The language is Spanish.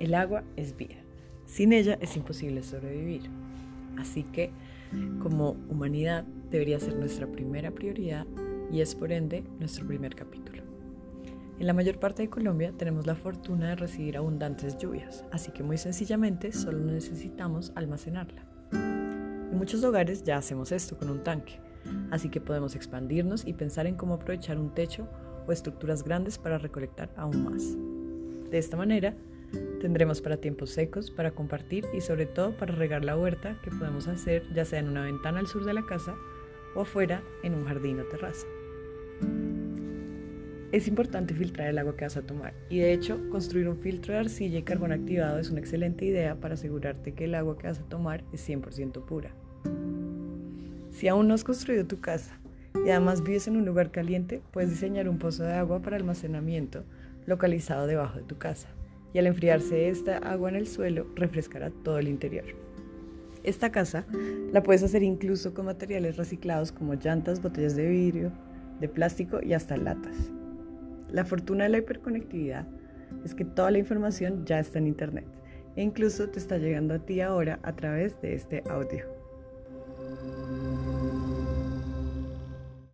El agua es vida. Sin ella es imposible sobrevivir. Así que, como humanidad, debería ser nuestra primera prioridad y es por ende nuestro primer capítulo. En la mayor parte de Colombia tenemos la fortuna de recibir abundantes lluvias, así que muy sencillamente solo necesitamos almacenarla. En muchos hogares ya hacemos esto con un tanque, así que podemos expandirnos y pensar en cómo aprovechar un techo o estructuras grandes para recolectar aún más. De esta manera, tendremos para tiempos secos, para compartir y sobre todo para regar la huerta que podemos hacer ya sea en una ventana al sur de la casa o afuera en un jardín o terraza. Es importante filtrar el agua que vas a tomar y de hecho construir un filtro de arcilla y carbón activado es una excelente idea para asegurarte que el agua que vas a tomar es 100% pura. Si aún no has construido tu casa y además vives en un lugar caliente, puedes diseñar un pozo de agua para almacenamiento localizado debajo de tu casa y al enfriarse esta agua en el suelo refrescará todo el interior. Esta casa la puedes hacer incluso con materiales reciclados como llantas, botellas de vidrio, de plástico y hasta latas. La fortuna de la hiperconectividad es que toda la información ya está en Internet e incluso te está llegando a ti ahora a través de este audio.